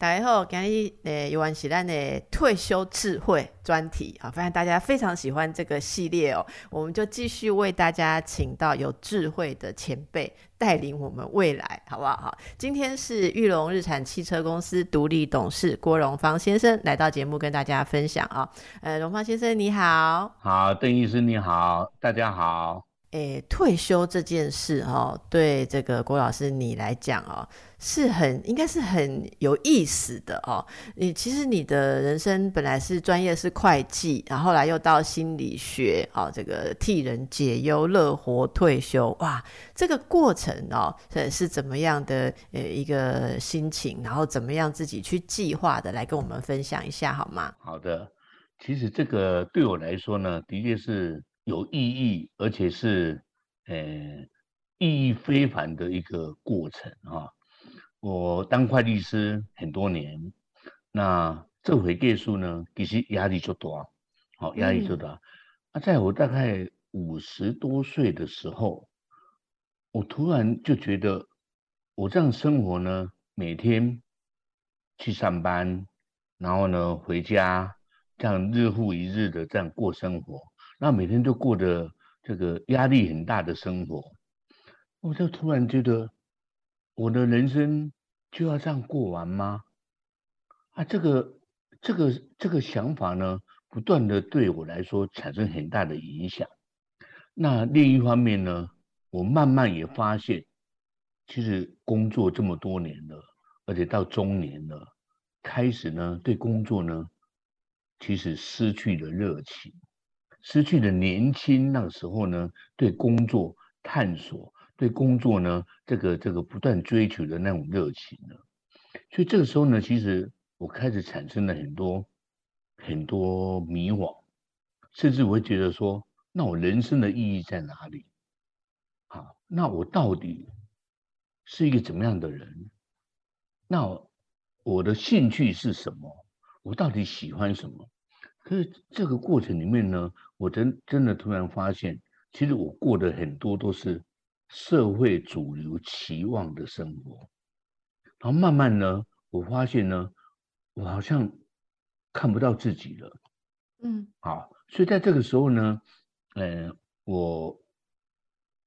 大家好，今日呃，有关是咱的退休智慧专题啊，发现大家非常喜欢这个系列哦，我们就继续为大家请到有智慧的前辈带领我们未来，好不好？好，今天是玉龙日产汽车公司独立董事郭荣芳先生来到节目跟大家分享啊。呃，荣芳先生你好，好，邓医师你好，大家好。诶，退休这件事哦，对这个郭老师你来讲哦，是很应该是很有意思的哦。你其实你的人生本来是专业是会计，然后来又到心理学哦，这个替人解忧、乐活退休，哇，这个过程哦，是是怎么样的呃一个心情，然后怎么样自己去计划的，来跟我们分享一下好吗？好的，其实这个对我来说呢，的确是。有意义，而且是呃意义非凡的一个过程啊！我当会计师很多年，那这回计数呢，其实压力就大，好压力就大。那在我大概五十多岁的时候，我突然就觉得，我这样生活呢，每天去上班，然后呢回家，这样日复一日的这样过生活。那每天都过得这个压力很大的生活，我就突然觉得，我的人生就要这样过完吗？啊，这个这个这个想法呢，不断的对我来说产生很大的影响。那另一方面呢，我慢慢也发现，其实工作这么多年了，而且到中年了，开始呢对工作呢，其实失去了热情。失去了年轻那个时候呢，对工作探索，对工作呢，这个这个不断追求的那种热情了。所以这个时候呢，其实我开始产生了很多很多迷惘，甚至我会觉得说，那我人生的意义在哪里？好，那我到底是一个怎么样的人？那我的兴趣是什么？我到底喜欢什么？可是这个过程里面呢，我真真的突然发现，其实我过的很多都是社会主流期望的生活，然后慢慢呢，我发现呢，我好像看不到自己了，嗯，好，所以在这个时候呢，呃，我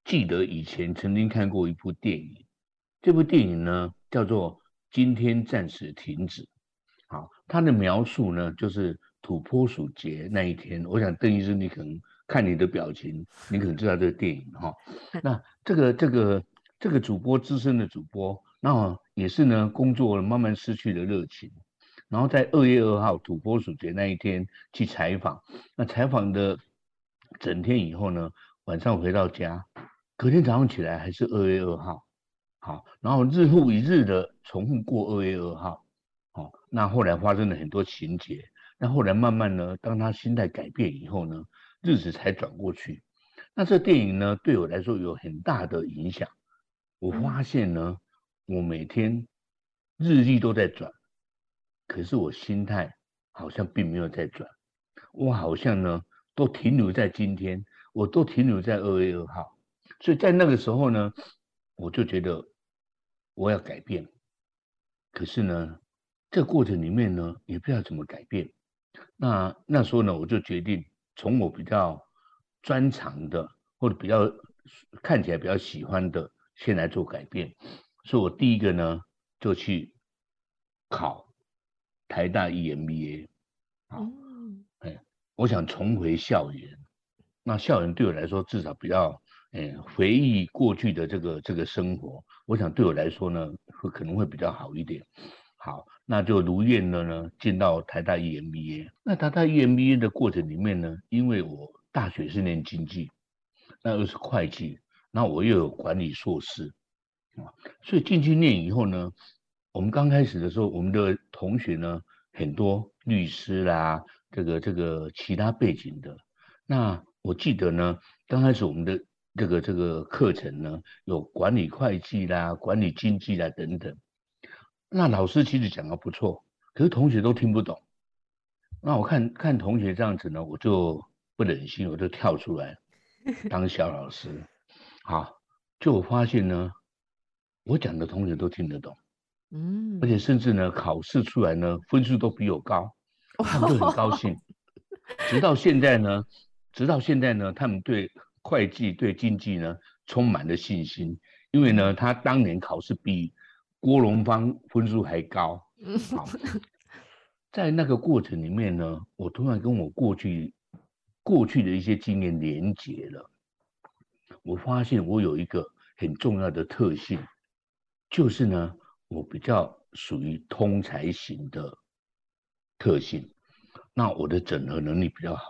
记得以前曾经看过一部电影，这部电影呢叫做《今天暂时停止》，好，它的描述呢就是。土拨鼠节那一天，我想邓医生，你可能看你的表情，你可能知道这个电影哈。那这个这个这个主播资深的主播，那也是呢，工作慢慢失去了热情。然后在二月二号土拨鼠节那一天去采访，那采访的整天以后呢，晚上回到家，隔天早上起来还是二月二号，好，然后日复一日的重复过二月二号，好，那后来发生了很多情节。那后来慢慢呢，当他心态改变以后呢，日子才转过去。那这电影呢，对我来说有很大的影响。我发现呢，我每天日历都在转，可是我心态好像并没有在转。我好像呢，都停留在今天，我都停留在二月二号。所以在那个时候呢，我就觉得我要改变。可是呢，这个过程里面呢，也不知道怎么改变。那那时候呢，我就决定从我比较专长的或者比较看起来比较喜欢的，先来做改变。所以我第一个呢，就去考台大 EMBA。哦，哎，我想重回校园。那校园对我来说，至少比较哎回忆过去的这个这个生活，我想对我来说呢，会可能会比较好一点。好，那就如愿的呢，进到台大 EMBA。那台大 EMBA 的过程里面呢，因为我大学是念经济，那又是会计，那我又有管理硕士啊，所以进去念以后呢，我们刚开始的时候，我们的同学呢很多律师啦，这个这个其他背景的。那我记得呢，刚开始我们的这个这个课程呢，有管理会计啦，管理经济啦等等。那老师其实讲的不错，可是同学都听不懂。那我看看同学这样子呢，我就不忍心，我就跳出来 当小老师。好，就我发现呢，我讲的同学都听得懂，嗯，而且甚至呢，考试出来呢，分数都比我高，他们都很高兴。直到现在呢，直到现在呢，他们对会计、对经济呢，充满了信心，因为呢，他当年考试比郭荣芳分数还高。好，在那个过程里面呢，我突然跟我过去过去的一些经验连结了。我发现我有一个很重要的特性，就是呢，我比较属于通才型的特性。那我的整合能力比较好。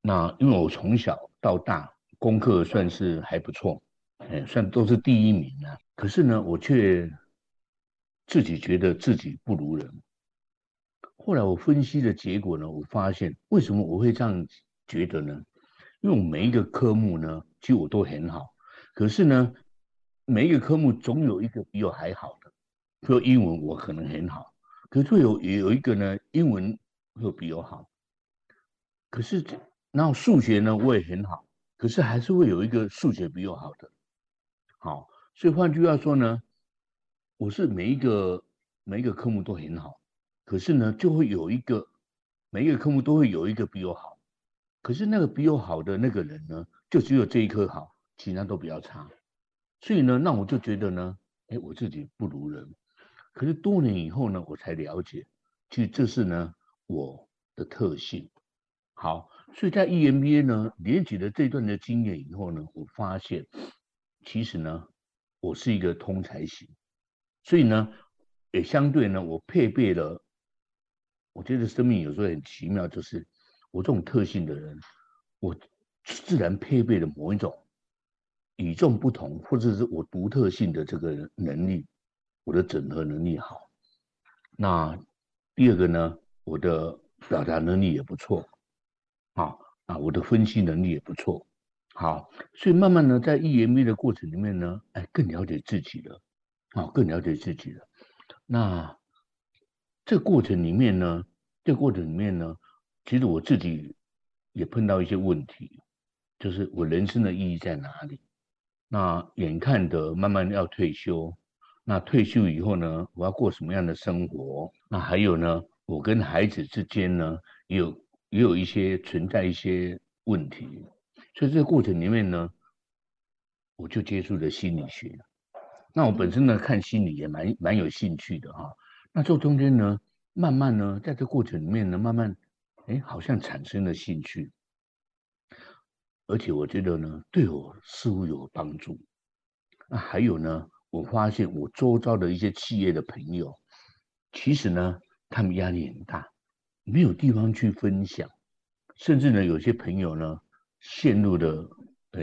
那因为我从小到大功课算是还不错，哎，算都是第一名啊。可是呢，我却自己觉得自己不如人。后来我分析的结果呢，我发现为什么我会这样觉得呢？因为我每一个科目呢，其实我都很好，可是呢，每一个科目总有一个比我还好的。比如英文我可能很好，可是有有一个呢，英文会比我好。可是，然后数学呢我也很好，可是还是会有一个数学比我好的。好，所以换句话说呢，我是每一个每一个科目都很好，可是呢，就会有一个每一个科目都会有一个比我好。可是那个比我好的那个人呢，就只有这一科好，其他都比较差。所以呢，那我就觉得呢，哎，我自己不如人。可是多年以后呢，我才了解，其实这是呢我的特性。好，所以在 EMBA 呢，连起了这段的经验以后呢，我发现其实呢，我是一个通才型。所以呢，也相对呢，我配备了。我觉得生命有时候很奇妙，就是。我这种特性的人，我自然配备了某一种与众不同，或者是我独特性的这个能力，我的整合能力好。那第二个呢，我的表达能力也不错，啊啊，我的分析能力也不错，好，所以慢慢呢，在 EMB 的过程里面呢，哎，更了解自己了，啊，更了解自己了。那这过程里面呢，这过程里面呢。其实我自己也碰到一些问题，就是我人生的意义在哪里？那眼看的慢慢要退休，那退休以后呢，我要过什么样的生活？那还有呢，我跟孩子之间呢，也有也有一些存在一些问题，所以这个过程里面呢，我就接触了心理学。那我本身呢，看心理也蛮蛮有兴趣的哈。那这中间呢，慢慢呢，在这过程里面呢，慢慢。哎，好像产生了兴趣，而且我觉得呢，对我似乎有帮助。那还有呢，我发现我周遭的一些企业的朋友，其实呢，他们压力很大，没有地方去分享，甚至呢，有些朋友呢，陷入的呃，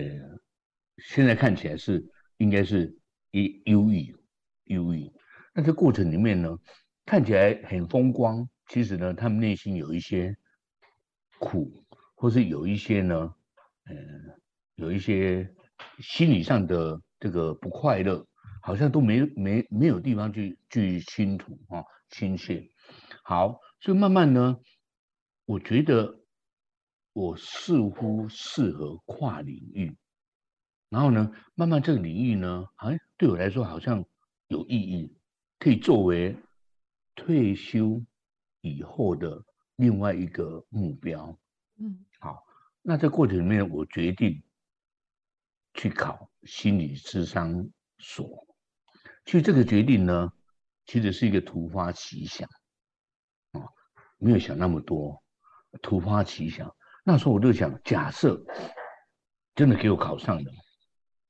现在看起来是应该是一忧郁，忧郁。那这过程里面呢，看起来很风光，其实呢，他们内心有一些。苦，或是有一些呢，嗯，有一些心理上的这个不快乐，好像都没没没有地方去去倾吐啊，倾泻。好，所以慢慢呢，我觉得我似乎适合跨领域，然后呢，慢慢这个领域呢，哎，对我来说好像有意义，可以作为退休以后的。另外一个目标，嗯，好，那在过程里面，我决定去考心理智商所。其实这个决定呢，其实是一个突发奇想，啊，没有想那么多，突发奇想。那时候我就想，假设真的给我考上了，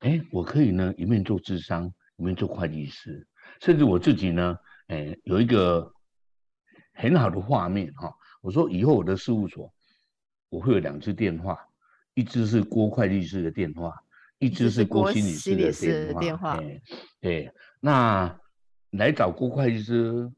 哎，我可以呢一面做智商，一面做会计师，甚至我自己呢，哎，有一个很好的画面，哈。我说以后我的事务所我会有两只电话，一只是郭会计师的电话，一只是郭心理师的电话。对，那来找郭会计师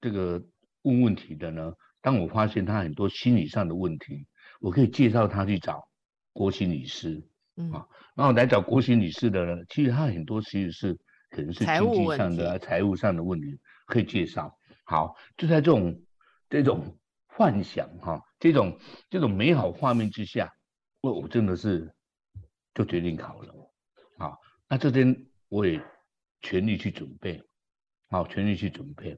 这个问问题的呢？当我发现他很多心理上的问题，我可以介绍他去找郭心理师。嗯，啊，然后来找郭心理师的呢，其实他很多其实是可能是经济上的、财务上的问题，可以介绍。好，就在这种这种。幻想哈，这种这种美好画面之下，我我真的是就决定考了。好，那这边我也全力去准备，好，全力去准备，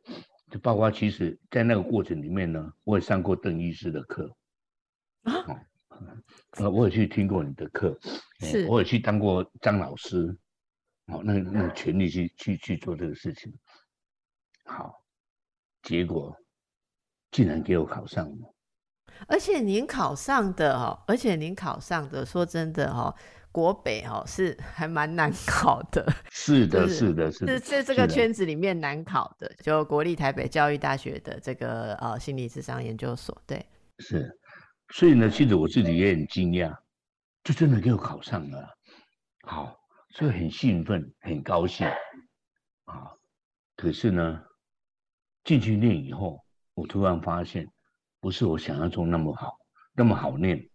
就包括其实在那个过程里面呢，我也上过邓医师的课啊，呃，我也去听过你的课，是，我也去当过张老师，好，那那全力去去去做这个事情，好，结果。竟然给我考上了，而且您考上的哦，而且您考上的，说真的哦，国北哦是还蛮难考的。是的，是的，是是在这个圈子里面难考的，就国立台北教育大学的这个呃心理智商研究所，对，是。所以呢，其实我自己也很惊讶，就真的给我考上了，好，所以很兴奋，很高兴啊。可是呢，进去念以后。我突然发现，不是我想象中那么好，那么好念。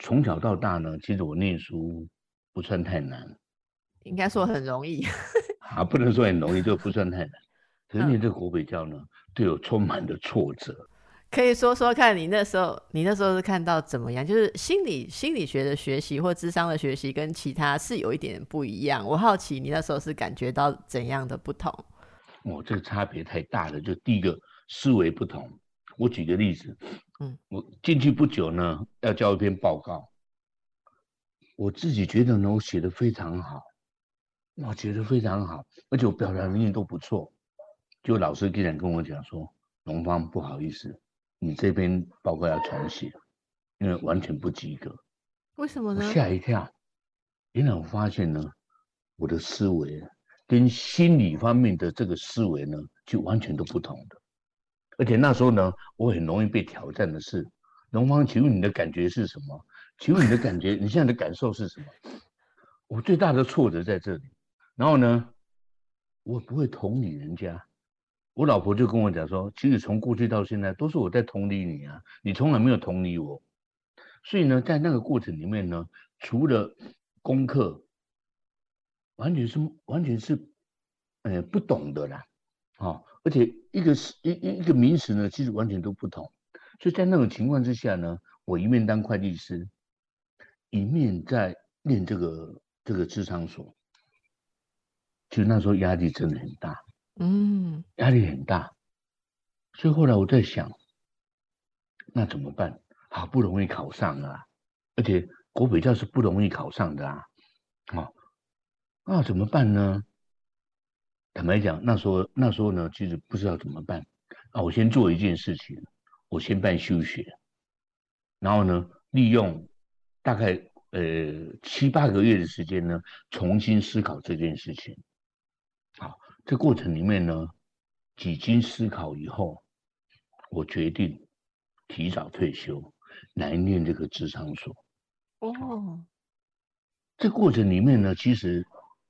从小到大呢，其实我念书不算太难，应该说很容易。啊，不能说很容易，就不算太难。可是念这个国北教呢，对我充满了挫折。可以说说看你那时候，你那时候是看到怎么样？就是心理心理学的学习或智商的学习，跟其他是有一点不一样。我好奇你那时候是感觉到怎样的不同？哦，这个差别太大了。就第一个。思维不同，我举个例子，嗯，我进去不久呢，要交一篇报告，我自己觉得呢，我写的非常好，我觉得非常好，而且我表达能力都不错，就老师竟然跟我讲说，龙芳不好意思，你这篇报告要重写，因为完全不及格。为什么呢？吓一跳，原来我发现呢，我的思维跟心理方面的这个思维呢，就完全都不同的。而且那时候呢，我很容易被挑战的是，龙芳，请问你的感觉是什么？请问你的感觉，你现在的感受是什么？我最大的挫折在这里。然后呢，我不会同理人家。我老婆就跟我讲说，其实从过去到现在，都是我在同理你啊，你从来没有同理我。所以呢，在那个过程里面呢，除了功课，完全是完全是，呃，不懂的啦，啊。而且一个是一一一个名词呢，其实完全都不同。所以在那种情况之下呢，我一面当会计师，一面在念这个这个智商所，其实那时候压力真的很大，嗯，压力很大。所以后来我在想，那怎么办？好不容易考上了，而且国北教是不容易考上的啊，啊，那怎么办呢？坦白讲，那时候那时候呢，其实不知道怎么办啊。我先做一件事情，我先办休学，然后呢，利用大概呃七八个月的时间呢，重新思考这件事情。好，这过程里面呢，几经思考以后，我决定提早退休来念这个智商所。哦，这过程里面呢，其实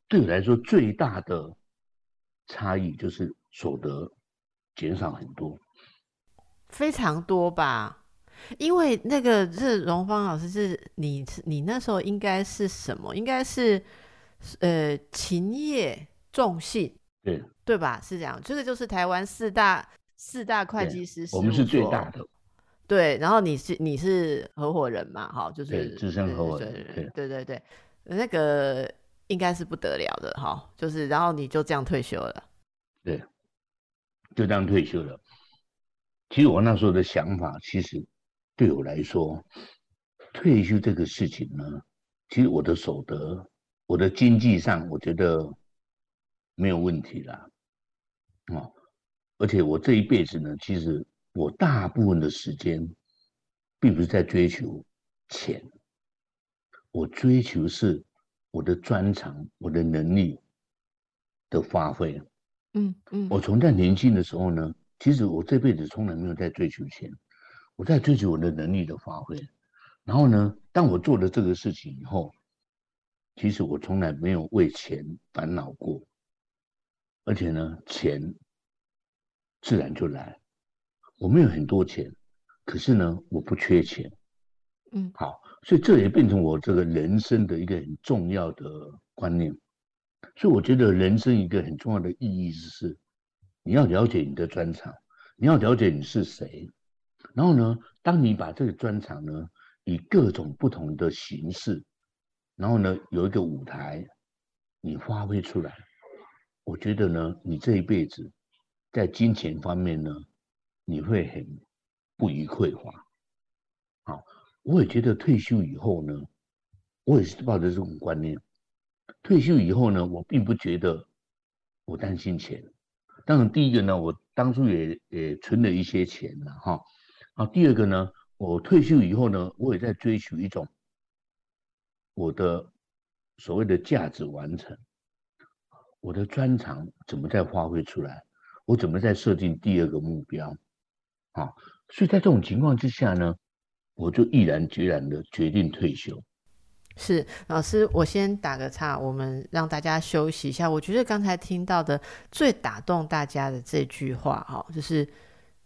对我来说最大的。差异就是所得减少很多，非常多吧？因为那个是荣芳老师，是你你那时候应该是什么？应该是呃勤业重信，对对吧？是这样，这个就是台湾四大四大会计师，我们是最大的。对，然后你是你是合伙人嘛？哈，就是资深合伙人，对对对对，那个。应该是不得了的哈，就是然后你就这样退休了，对，就这样退休了。其实我那时候的想法，其实对我来说，退休这个事情呢，其实我的所得，我的经济上，我觉得没有问题啦。哦，而且我这一辈子呢，其实我大部分的时间，并不是在追求钱，我追求是。我的专长，我的能力的发挥，嗯嗯，我从在年轻的时候呢，其实我这辈子从来没有在追求钱，我在追求我的能力的发挥。然后呢，当我做了这个事情以后，其实我从来没有为钱烦恼过，而且呢，钱自然就来。我没有很多钱，可是呢，我不缺钱。嗯，好。所以这也变成我这个人生的一个很重要的观念。所以我觉得人生一个很重要的意义是，你要了解你的专长，你要了解你是谁，然后呢，当你把这个专长呢，以各种不同的形式，然后呢，有一个舞台，你发挥出来，我觉得呢，你这一辈子在金钱方面呢，你会很不予匮乏。好，我也觉得退休以后呢，我也是抱着这种观念，退休以后呢，我并不觉得我担心钱。当然，第一个呢，我当初也也存了一些钱了哈。啊，第二个呢，我退休以后呢，我也在追求一种我的所谓的价值完成，我的专长怎么再发挥出来，我怎么再设定第二个目标，啊，所以在这种情况之下呢，我就毅然决然的决定退休。是老师，我先打个岔，我们让大家休息一下。我觉得刚才听到的最打动大家的这句话，哈，就是。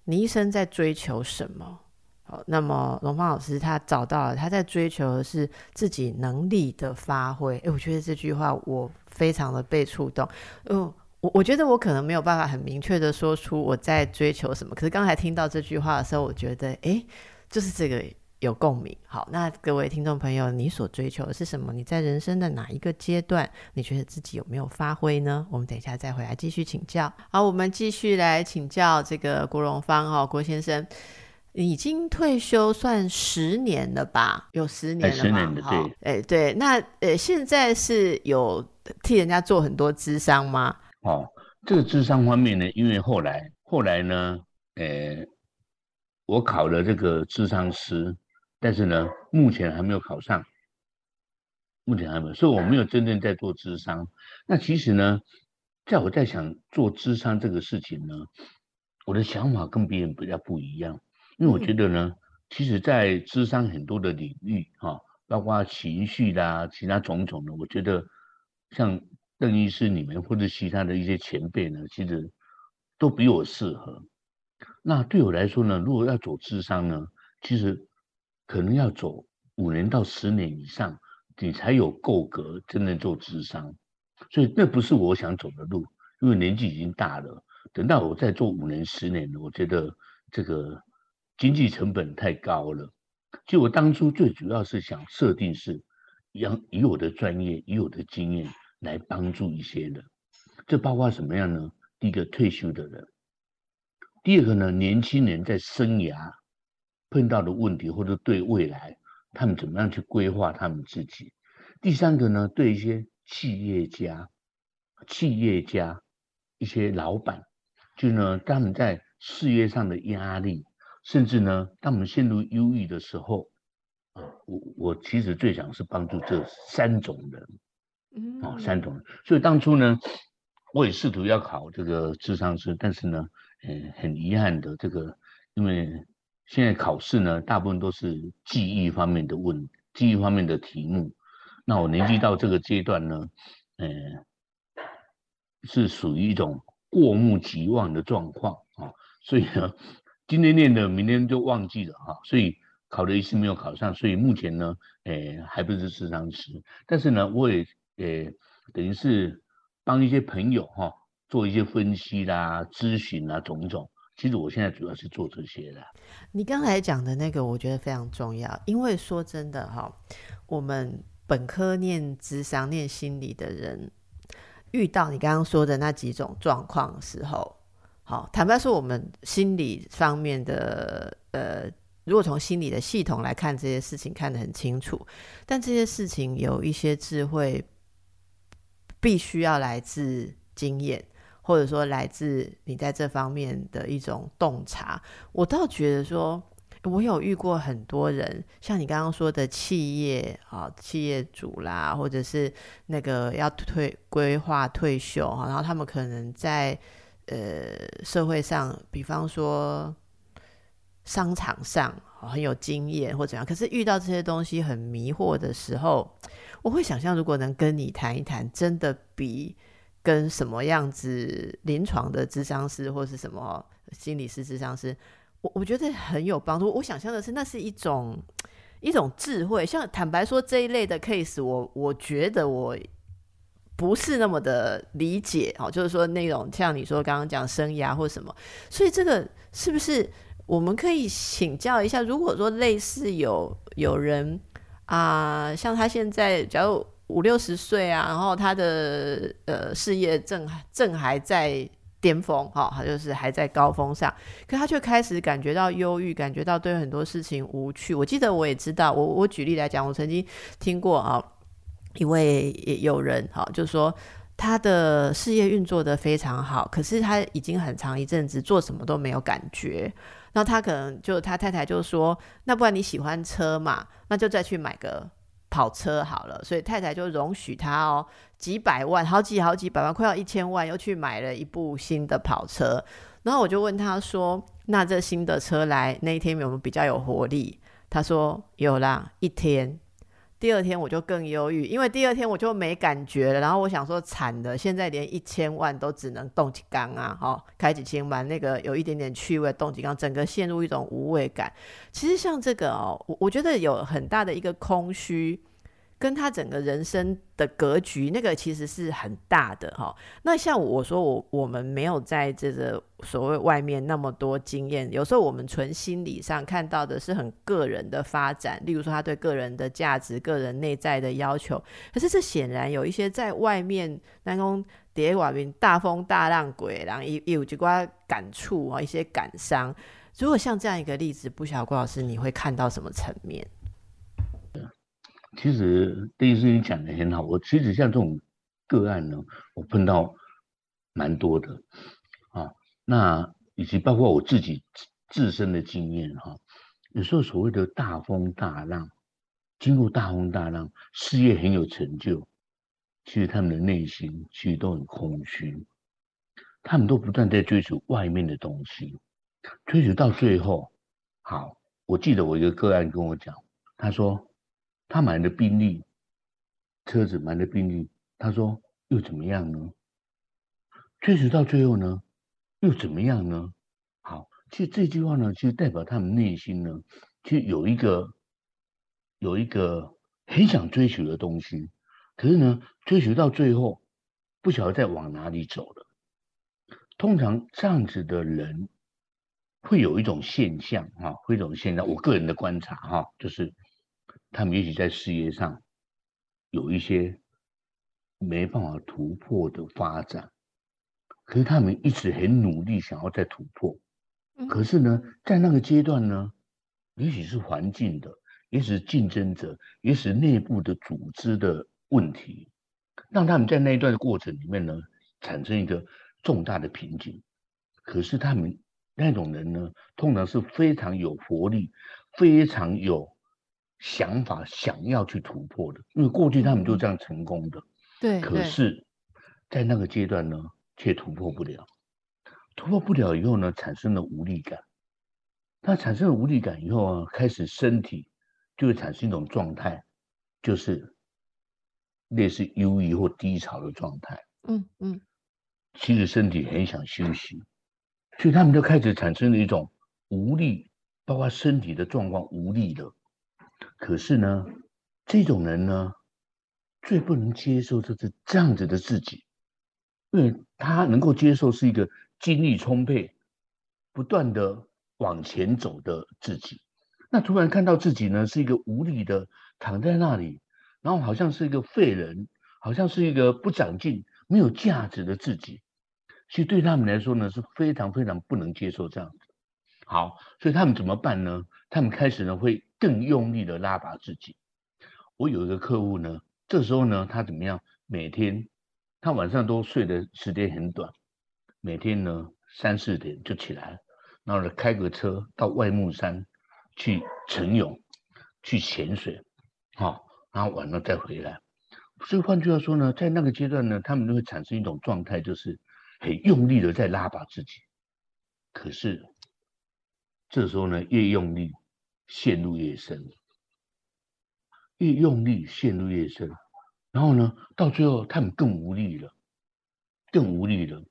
你一生在追求什么？好，那么龙芳老师他找到了，他在追求的是自己能力的发挥。诶，我觉得这句话我非常的被触动。嗯，我我觉得我可能没有办法很明确的说出我在追求什么，可是刚才听到这句话的时候，我觉得，诶，就是这个。有共鸣。好，那各位听众朋友，你所追求的是什么？你在人生的哪一个阶段，你觉得自己有没有发挥呢？我们等一下再回来继续请教。好，我们继续来请教这个郭荣芳哦，郭先生已经退休算十年了吧？有十年了嘛？对，哎对，那呃现在是有替人家做很多智商吗？哦，这个智商方面呢，因为后来后来呢，呃，我考了这个智商师。但是呢，目前还没有考上，目前还没有，所以我没有真正在做智商。那其实呢，在我在想做智商这个事情呢，我的想法跟别人比较不一样，因为我觉得呢，其实，在智商很多的领域哈，包括情绪啦，其他种种的，我觉得像邓医师你们或者其他的一些前辈呢，其实都比我适合。那对我来说呢，如果要走智商呢，其实。可能要走五年到十年以上，你才有够格真正做智商，所以那不是我想走的路，因为年纪已经大了。等到我再做五年、十年了，我觉得这个经济成本太高了。就我当初最主要是想设定是，让以我的专业、以我的经验来帮助一些人。这包括什么样呢？第一个退休的人，第二个呢，年轻人在生涯。碰到的问题，或者对未来他们怎么样去规划他们自己。第三个呢，对一些企业家、企业家一些老板，就呢他们在事业上的压力，甚至呢当我们陷入忧郁的时候，啊，我我其实最想是帮助这三种人，嗯，啊，三种人。所以当初呢，我也试图要考这个智商师，但是呢，嗯，很遗憾的，这个因为。现在考试呢，大部分都是记忆方面的问，记忆方面的题目。那我年纪到这个阶段呢，嗯，是属于一种过目即忘的状况啊。所以呢，今天念的，明天就忘记了哈。所以考了一次没有考上，所以目前呢，诶，还不是智商师。但是呢，我也诶，等于是帮一些朋友哈，做一些分析啦、咨询啊，种种。其实我现在主要是做这些的。你刚才讲的那个，我觉得非常重要，因为说真的哈，我们本科念智商、念心理的人，遇到你刚刚说的那几种状况的时候，好，坦白说，我们心理方面的呃，如果从心理的系统来看这些事情，看得很清楚，但这些事情有一些智慧，必须要来自经验。或者说来自你在这方面的一种洞察，我倒觉得说，我有遇过很多人，像你刚刚说的企业啊，企业主啦，或者是那个要退规划退休哈，然后他们可能在呃社会上，比方说商场上很有经验或怎样，可是遇到这些东西很迷惑的时候，我会想象，如果能跟你谈一谈，真的比。跟什么样子临床的智商师或是什么心理师、智商师，我我觉得很有帮助。我想象的是，那是一种一种智慧。像坦白说，这一类的 case，我我觉得我不是那么的理解哦。就是说，那种像你说刚刚讲生涯或什么，所以这个是不是我们可以请教一下，如果说类似有有人啊，像他现在假如五六十岁啊，然后他的呃事业正正还在巅峰，哈，他就是还在高峰上，可他却开始感觉到忧郁，感觉到对很多事情无趣。我记得我也知道，我我举例来讲，我曾经听过啊，一位有人哈，就说。他的事业运作的非常好，可是他已经很长一阵子做什么都没有感觉。那他可能就他太太就说：“那不然你喜欢车嘛？那就再去买个跑车好了。”所以太太就容许他哦，几百万、好几好几百万，快要一千万，又去买了一部新的跑车。然后我就问他说：“那这新的车来那一天有没有比较有活力？”他说：“有啦，一天。”第二天我就更忧郁，因为第二天我就没感觉了。然后我想说，惨的，现在连一千万都只能动几缸啊！哈，开几千万，那个有一点点趣味，动几缸，整个陷入一种无味感。其实像这个哦，我我觉得有很大的一个空虚。跟他整个人生的格局，那个其实是很大的哈。那像我说，我我们没有在这个所谓外面那么多经验，有时候我们纯心理上看到的是很个人的发展，例如说他对个人的价值、个人内在的要求。可是这显然有一些在外面那种叠瓦云大风大浪鬼，然后有有几挂感触啊，一些感伤。如果像这样一个例子，不晓郭老师你会看到什么层面？其实第一次你讲的很好，我其实像这种个案呢，我碰到蛮多的啊。那以及包括我自己自身的经验哈，有时候所谓的大风大浪，经过大风大浪，事业很有成就，其实他们的内心其实都很空虚，他们都不断在追求外面的东西，追求到最后，好，我记得我一个个案跟我讲，他说。他买的宾利车子，买的宾利，他说又怎么样呢？追求到最后呢，又怎么样呢？好，其实这句话呢，其实代表他们内心呢，其实有一个有一个很想追求的东西，可是呢，追求到最后不晓得在往哪里走了。通常这样子的人会有一种现象哈，会一种现象，我个人的观察哈，就是。他们也许在事业上有一些没办法突破的发展，可是他们一直很努力想要再突破。可是呢，在那个阶段呢，也许是环境的，也许是竞争者，也许是内部的组织的问题，让他们在那一段过程里面呢，产生一个重大的瓶颈。可是他们那种人呢，通常是非常有活力，非常有。想法想要去突破的，因为过去他们就这样成功的，对。可是，在那个阶段呢，却突破不了。突破不了以后呢，产生了无力感。他产生了无力感以后啊，开始身体就会产生一种状态，就是类似忧郁或低潮的状态。嗯嗯。其实身体很想休息，所以他们就开始产生了一种无力，包括身体的状况无力的。可是呢，这种人呢，最不能接受就是这样子的自己，因为他能够接受是一个精力充沛、不断的往前走的自己。那突然看到自己呢，是一个无力的躺在那里，然后好像是一个废人，好像是一个不长进、没有价值的自己，其实对他们来说呢，是非常非常不能接受这样子。好，所以他们怎么办呢？他们开始呢会。更用力的拉拔自己。我有一个客户呢，这时候呢，他怎么样？每天他晚上都睡的时间很短，每天呢三四点就起来，然后呢开个车到外木山去晨泳、去潜水，好，然后晚上再回来。所以换句话说呢，在那个阶段呢，他们就会产生一种状态，就是很用力的在拉拔自己。可是这时候呢，越用力。陷入越深，越用力陷入越深，然后呢，到最后他们更无力了，更无力了，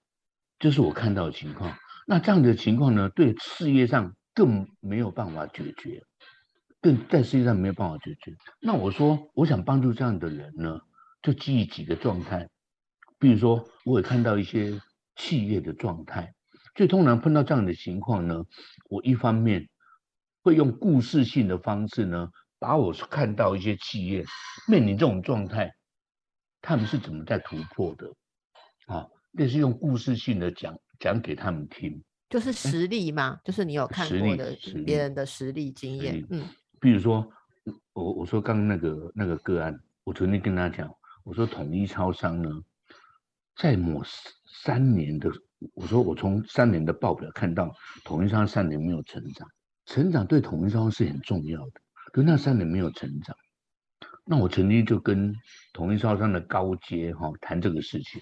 这是我看到的情况。那这样的情况呢，对事业上更没有办法解决，更在事业上没有办法解决。那我说，我想帮助这样的人呢，就基于几个状态，比如说，我也看到一些企业的状态，所以通常碰到这样的情况呢，我一方面会用故事性的方式呢，把我看到一些企业面临这种状态，他们是怎么在突破的，啊，那是用故事性的讲讲给他们听，就是实例嘛，就是你有看过的别人的实例经验，嗯，比如说我我说刚刚那个那个个案，我昨天跟他讲，我说统一超商呢，在某三年的。我说，我从三年的报表看到，统一商三年没有成长，成长对统一商是很重要的，可那三年没有成长，那我曾经就跟统一超商的高阶哈谈这个事情，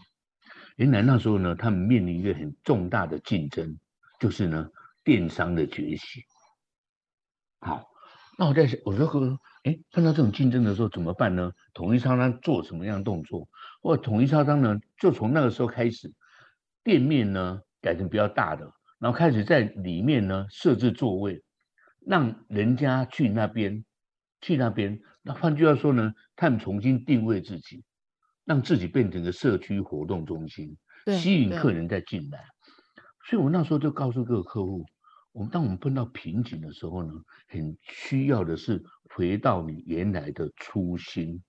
原来那时候呢，他们面临一个很重大的竞争，就是呢电商的崛起。好，那我在想，我说哥，哎，碰到这种竞争的时候怎么办呢？统一超商做什么样动作？或统一超商呢，就从那个时候开始。店面呢改成比较大的，然后开始在里面呢设置座位，让人家去那边，去那边。那换句话说呢，他们重新定位自己，让自己变成个社区活动中心，吸引客人再进来。所以我那时候就告诉各个客户，我们当我们碰到瓶颈的时候呢，很需要的是回到你原来的初心，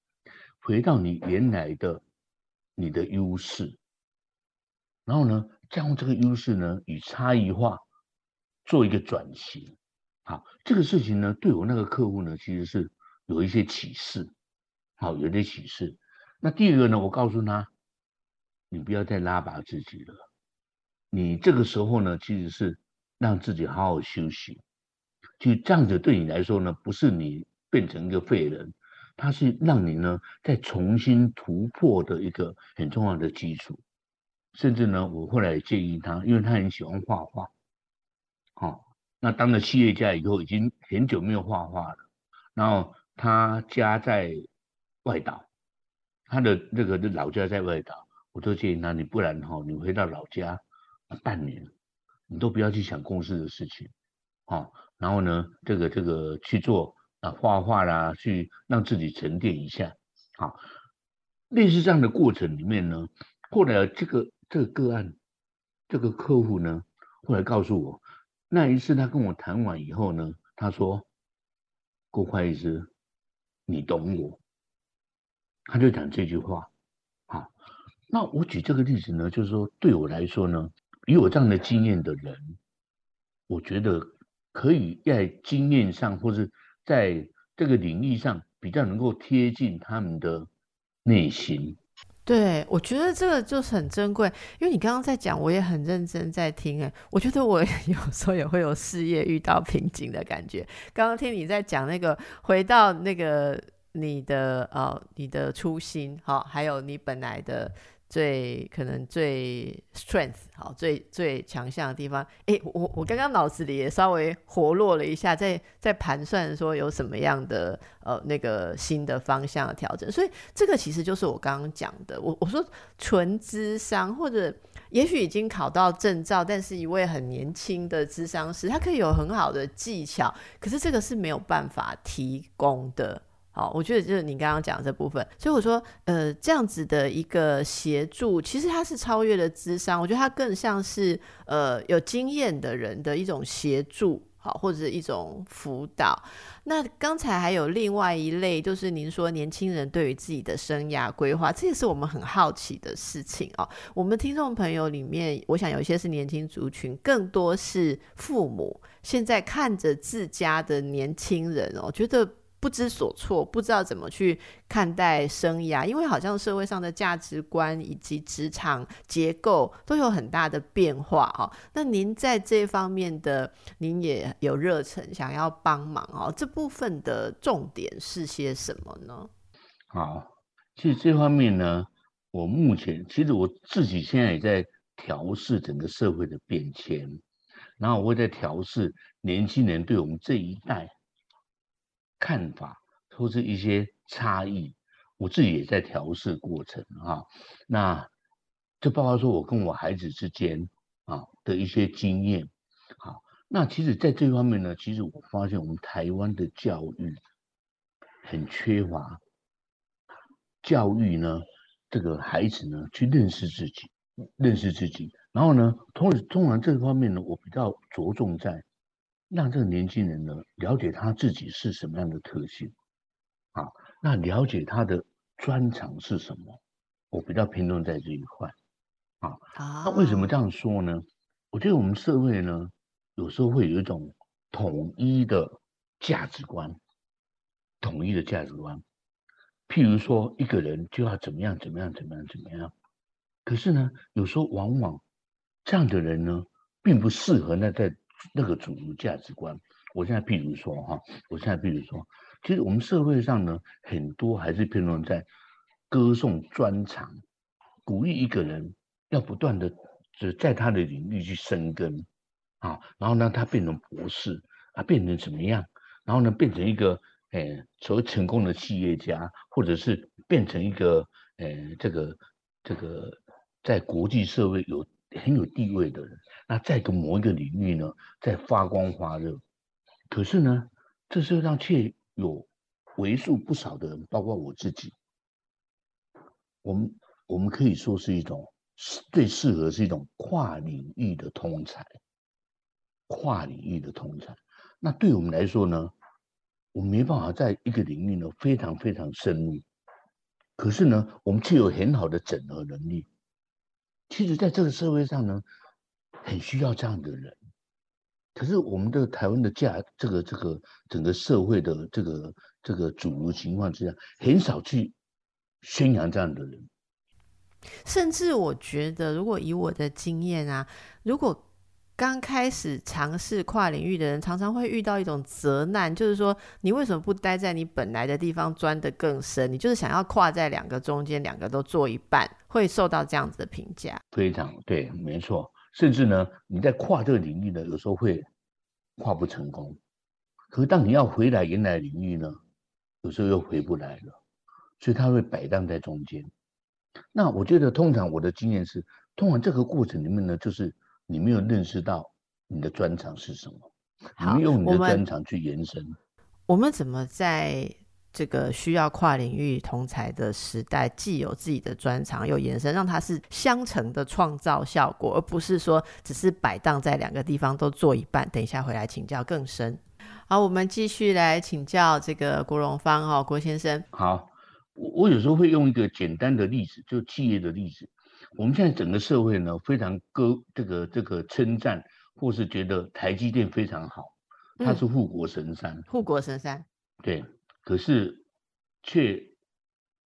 回到你原来的你的优势。然后呢，再用这个优势呢，与差异化做一个转型。好，这个事情呢，对我那个客户呢，其实是有一些启示。好，有点启示。那第二个呢，我告诉他，你不要再拉拔自己了。你这个时候呢，其实是让自己好好休息。就这样子对你来说呢，不是你变成一个废人，它是让你呢再重新突破的一个很重要的基础。甚至呢，我后来建议他，因为他很喜欢画画，好，那当了企业家以后，已经很久没有画画了。然后他家在外岛，他的那个老家在外岛，我都建议他，你不然哈，你回到老家半年，你都不要去想公司的事情，好，然后呢，这个这个去做啊画画啦，去让自己沉淀一下，好，类似这样的过程里面呢，后来这个。这个个案，这个客户呢，后来告诉我，那一次他跟我谈完以后呢，他说：“郭会计师，你懂我。”他就讲这句话。好，那我举这个例子呢，就是说，对我来说呢，有我这样的经验的人，我觉得可以在经验上，或是在这个领域上，比较能够贴近他们的内心。对，我觉得这个就是很珍贵，因为你刚刚在讲，我也很认真在听。诶，我觉得我有 时候也会有事业遇到瓶颈的感觉。刚刚听你在讲那个，回到那个你的呃你的初心，好，还有你本来的。最可能最 strength 好最最强项的地方，哎，我我刚刚脑子里也稍微活络了一下，在在盘算说有什么样的呃那个新的方向的调整，所以这个其实就是我刚刚讲的，我我说纯智商或者也许已经考到证照，但是一位很年轻的智商师，他可以有很好的技巧，可是这个是没有办法提供的。好，我觉得就是你刚刚讲这部分，所以我说，呃，这样子的一个协助，其实它是超越了智商，我觉得它更像是呃有经验的人的一种协助，好，或者是一种辅导。那刚才还有另外一类，就是您说年轻人对于自己的生涯规划，这也是我们很好奇的事情哦。我们听众朋友里面，我想有一些是年轻族群，更多是父母现在看着自家的年轻人哦，觉得。不知所措，不知道怎么去看待生涯，因为好像社会上的价值观以及职场结构都有很大的变化哈。那您在这方面的，您也有热忱想要帮忙哦。这部分的重点是些什么呢？好，其实这方面呢，我目前其实我自己现在也在调试整个社会的变迁，然后我会在调试年轻人对我们这一代。看法或是一些差异，我自己也在调试过程啊。那就包括说我跟我孩子之间啊的一些经验。好，那其实在这方面呢，其实我发现我们台湾的教育很缺乏教育呢，这个孩子呢去认识自己，认识自己，然后呢，通通常这方面呢，我比较着重在让这个年轻人呢了解他自己是什么样的特性，啊，那了解他的专长是什么，我比较偏重在这一块，啊，那为什么这样说呢？我觉得我们社会呢，有时候会有一种统一的价值观，统一的价值观。譬如说，一个人就要怎么样怎么样怎么样怎么样。可是呢，有时候往往这样的人呢，并不适合那在那个主流价值观。我现在譬如说哈，我现在譬如说，其实我们社会上呢，很多还是偏重在歌颂专长，鼓励一个人要不断的。是在他的领域去生根啊，然后呢，他变成博士啊，变成怎么样？然后呢，变成一个诶，所谓成功的企业家，或者是变成一个诶，这个这个在国际社会有很有地位的人。那在个某一个领域呢，在发光发热。可是呢，这世界上却有为数不少的人，包括我自己，我们我们可以说是一种。最适合是一种跨领域的通才，跨领域的通才。那对我们来说呢，我们没办法在一个领域呢非常非常深入，可是呢，我们却有很好的整合能力。其实，在这个社会上呢，很需要这样的人。可是，我们的台湾的价，这个这个整个社会的这个这个主流情况之下，很少去宣扬这样的人。甚至我觉得，如果以我的经验啊，如果刚开始尝试跨领域的人，常常会遇到一种责难，就是说，你为什么不待在你本来的地方钻得更深？你就是想要跨在两个中间，两个都做一半，会受到这样子的评价。非常对，没错。甚至呢，你在跨这个领域呢，有时候会跨不成功。可是当你要回来原来领域呢，有时候又回不来了，所以他会摆荡在中间。那我觉得，通常我的经验是，通常这个过程里面呢，就是你没有认识到你的专长是什么，你用你的专长去延伸。我们怎么在这个需要跨领域同才的时代，既有自己的专长，又延伸，让它是相乘的创造效果，而不是说只是摆荡在两个地方都做一半。等一下回来请教更深。好，我们继续来请教这个郭荣芳哦，郭先生。好。我我有时候会用一个简单的例子，就企业的例子。我们现在整个社会呢，非常歌这个这个称赞，或是觉得台积电非常好，它是护国神山。护国神山。对，可是却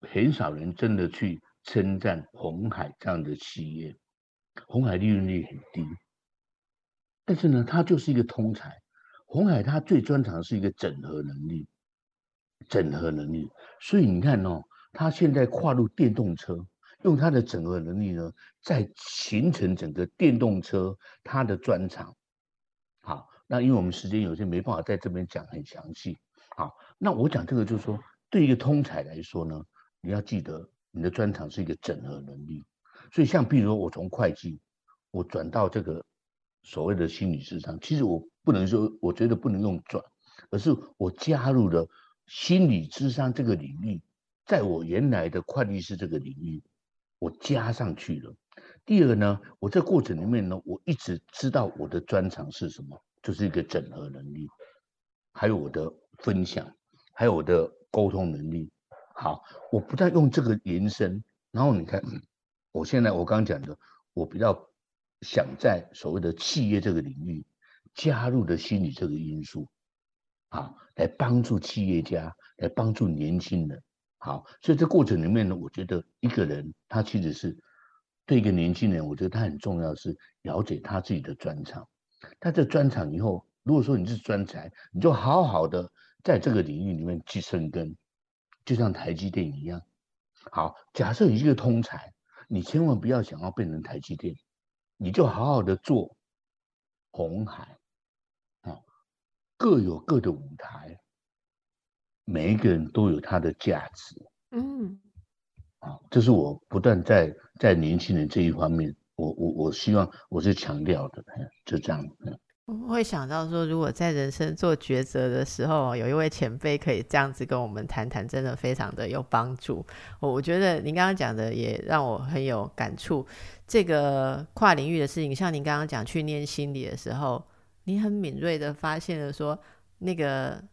很少人真的去称赞红海这样的企业。红海利润率很低，但是呢，它就是一个通才。红海它最专长是一个整合能力。整合能力，所以你看哦，它现在跨入电动车，用他的整合能力呢，在形成整个电动车它的专长。好，那因为我们时间有限，没办法在这边讲很详细。好，那我讲这个就是说，对一个通才来说呢，你要记得你的专长是一个整合能力。所以像比如说我从会计，我转到这个所谓的心理智商，其实我不能说，我觉得不能用转，而是我加入了。心理智商这个领域，在我原来的会计师这个领域，我加上去了。第二个呢，我在过程里面呢，我一直知道我的专长是什么，就是一个整合能力，还有我的分享，还有我的沟通能力。好，我不但用这个延伸，然后你看，我现在我刚刚讲的，我比较想在所谓的企业这个领域加入的心理这个因素。好，来帮助企业家，来帮助年轻人。好，所以这过程里面呢，我觉得一个人他其实是对一个年轻人，我觉得他很重要是了解他自己的专长。他这专长以后，如果说你是专才，你就好好的在这个领域里面去生根，就像台积电一样。好，假设你是个通才，你千万不要想要变成台积电，你就好好的做红海。啊各有各的舞台，每一个人都有他的价值。嗯，啊，这是我不断在在年轻人这一方面，我我我希望我是强调的，就这样。我会想到说，如果在人生做抉择的时候，有一位前辈可以这样子跟我们谈谈，真的非常的有帮助。我我觉得您刚刚讲的也让我很有感触。这个跨领域的事情，像您刚刚讲去念心理的时候，你很敏锐的发现了说，那个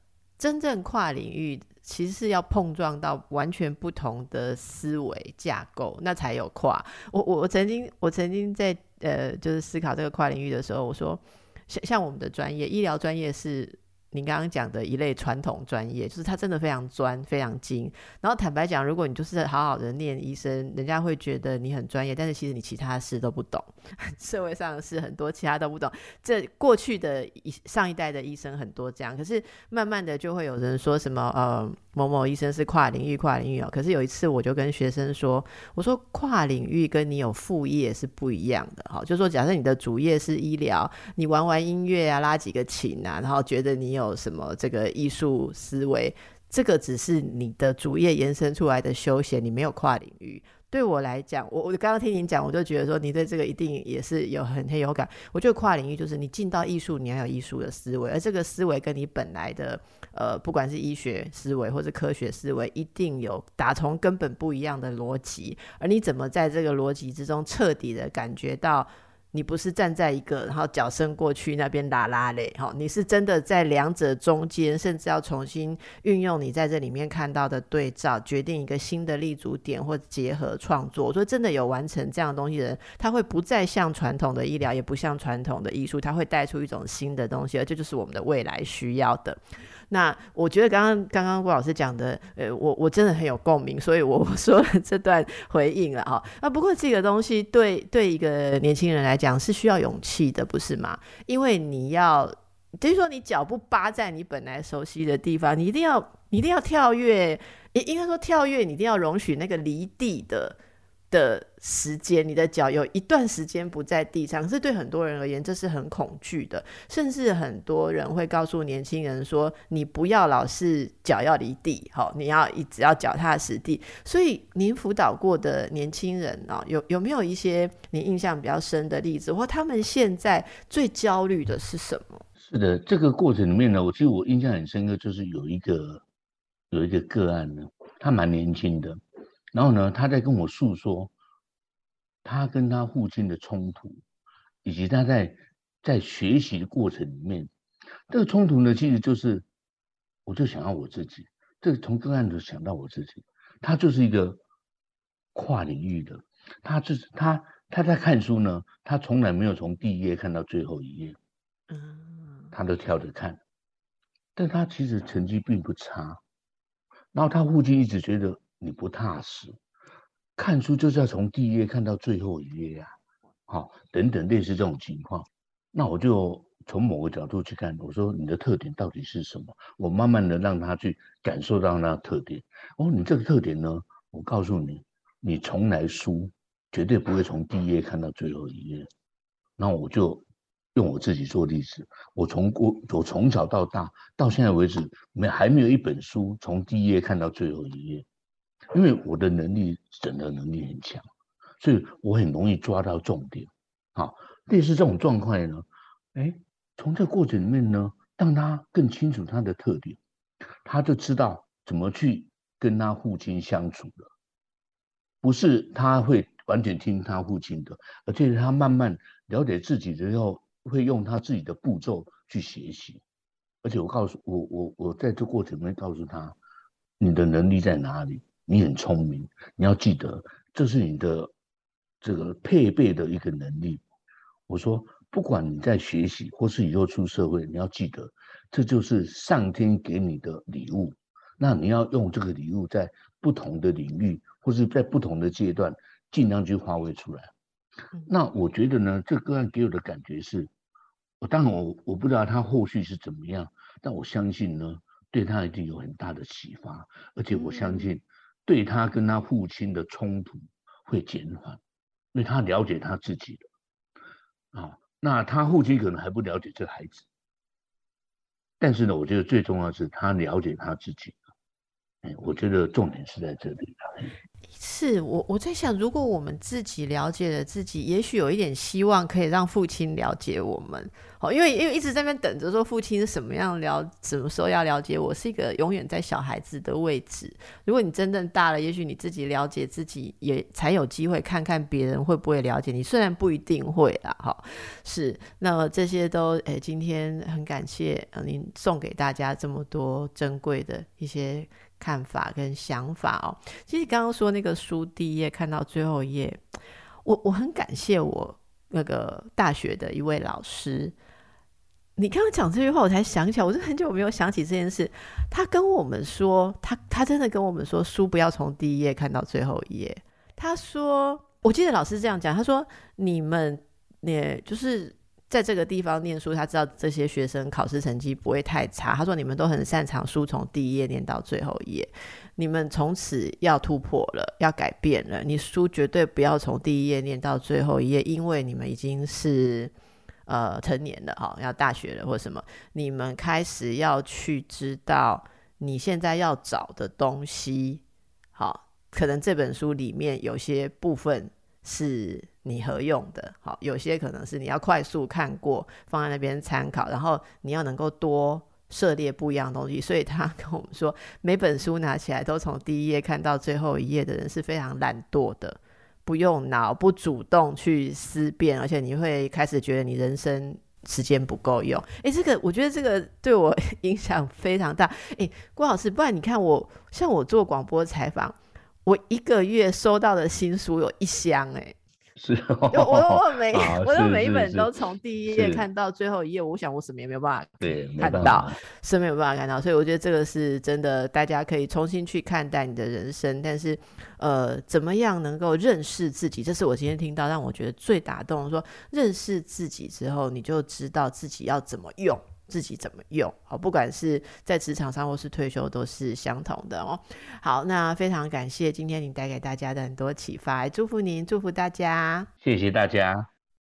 真正跨领域其实是要碰撞到完全不同的思维架构，那才有跨。我我我曾经我曾经在呃，就是思考这个跨领域的时候，我说。像像我们的专业，医疗专业是。您刚刚讲的一类传统专业，就是他真的非常专、非常精。然后坦白讲，如果你就是好好的念医生，人家会觉得你很专业，但是其实你其他事都不懂。社会上的事很多，其他都不懂。这过去的上一代的医生很多这样，可是慢慢的就会有人说什么呃某某医生是跨领域、跨领域哦。可是有一次我就跟学生说，我说跨领域跟你有副业是不一样的哈。就说假设你的主业是医疗，你玩玩音乐啊，拉几个琴啊，然后觉得你有。有什么这个艺术思维？这个只是你的主业延伸出来的休闲，你没有跨领域。对我来讲，我我刚刚听您讲，我就觉得说你对这个一定也是有很很有感。我觉得跨领域就是你进到艺术，你要有艺术的思维，而这个思维跟你本来的呃，不管是医学思维或者科学思维，一定有打从根本不一样的逻辑。而你怎么在这个逻辑之中彻底的感觉到？你不是站在一个，然后脚伸过去那边拉拉嘞，哈，你是真的在两者中间，甚至要重新运用你在这里面看到的对照，决定一个新的立足点或结合创作。我说真的有完成这样的东西的人，他会不再像传统的医疗，也不像传统的艺术，他会带出一种新的东西，而这就是我们的未来需要的。那我觉得刚刚刚刚郭老师讲的，呃，我我真的很有共鸣，所以我说了这段回应了哈。啊，不过这个东西对对一个年轻人来讲是需要勇气的，不是吗？因为你要，等于说你脚步扒在你本来熟悉的地方，你一定要一定要跳跃，应应该说跳跃，你一定要容许那个离地的。的时间，你的脚有一段时间不在地上，是对很多人而言，这是很恐惧的。甚至很多人会告诉年轻人说：“你不要老是脚要离地，好，你要一直要脚踏实地。”所以，您辅导过的年轻人啊，有有没有一些你印象比较深的例子，或他们现在最焦虑的是什么？是的，这个过程里面呢，我其实我印象很深刻，就是有一个有一个个案呢，他蛮年轻的。然后呢，他在跟我诉说他跟他父亲的冲突，以及他在在学习的过程里面，这个冲突呢，其实就是，我就想要我自己，这个从个案就想到我自己，他就是一个跨领域的，他就是他他在看书呢，他从来没有从第一页看到最后一页，嗯，他都跳着看，但他其实成绩并不差，然后他父亲一直觉得。你不踏实，看书就是要从第一页看到最后一页呀，好，等等类似这种情况，那我就从某个角度去看，我说你的特点到底是什么？我慢慢的让他去感受到那特点。哦，你这个特点呢？我告诉你，你从来书绝对不会从第一页看到最后一页。那我就用我自己做例子，我从我我从小到大到现在为止，没还没有一本书从第一页看到最后一页。因为我的能力整合能力很强，所以我很容易抓到重点。好，类似这种状况呢，哎，从这过程里面呢，让他更清楚他的特点，他就知道怎么去跟他父亲相处了。不是他会完全听他父亲的，而且他慢慢了解自己之后，会用他自己的步骤去学习。而且我告诉我，我我在这过程里面告诉他，你的能力在哪里？你很聪明，你要记得，这是你的这个配备的一个能力。我说，不管你在学习或是以后出社会，你要记得，这就是上天给你的礼物。那你要用这个礼物，在不同的领域或是在不同的阶段，尽量去发挥出来。那我觉得呢，这个案给我的感觉是，我当然我我不知道他后续是怎么样，但我相信呢，对他一定有很大的启发，而且我相信。对他跟他父亲的冲突会减缓，因为他了解他自己的啊，那他父亲可能还不了解这孩子，但是呢，我觉得最重要是他了解他自己。我觉得重点是在这里。是我我在想，如果我们自己了解了自己，也许有一点希望可以让父亲了解我们。哦，因为因为一直在那边等着说父亲是什么样了，什么时候要了解我，是一个永远在小孩子的位置。如果你真正大了，也许你自己了解自己，也才有机会看看别人会不会了解你。虽然不一定会啦，哈，是。那么这些都，诶，今天很感谢您送给大家这么多珍贵的一些看法跟想法哦。其实刚刚说那个书第一页看到最后一页，我我很感谢我那个大学的一位老师。你刚刚讲这句话，我才想起来，我是很久没有想起这件事。他跟我们说，他他真的跟我们说，书不要从第一页看到最后一页。他说，我记得老师这样讲，他说，你们也就是在这个地方念书，他知道这些学生考试成绩不会太差。他说，你们都很擅长书从第一页念到最后一页，你们从此要突破了，要改变了。你书绝对不要从第一页念到最后一页，因为你们已经是。呃，成年了哈，要大学了或什么，你们开始要去知道你现在要找的东西，好，可能这本书里面有些部分是你合用的，好，有些可能是你要快速看过，放在那边参考，然后你要能够多涉猎不一样的东西。所以他跟我们说，每本书拿起来都从第一页看到最后一页的人是非常懒惰的。不用脑，不主动去思辨，而且你会开始觉得你人生时间不够用。诶，这个我觉得这个对我影响非常大。诶，郭老师，不然你看我，像我做广播采访，我一个月收到的新书有一箱，诶。是，我我每 我都每一本都从第一页看到最后一页，我想我什么也没有办法看到，是没有办法看到，所以我觉得这个是真的，大家可以重新去看待你的人生。但是，呃，怎么样能够认识自己？这是我今天听到让我觉得最打动。说认识自己之后，你就知道自己要怎么用。自己怎么用好，不管是在职场上或是退休，都是相同的哦。好，那非常感谢今天你带给大家的很多启发，祝福您，祝福大家，谢谢大家。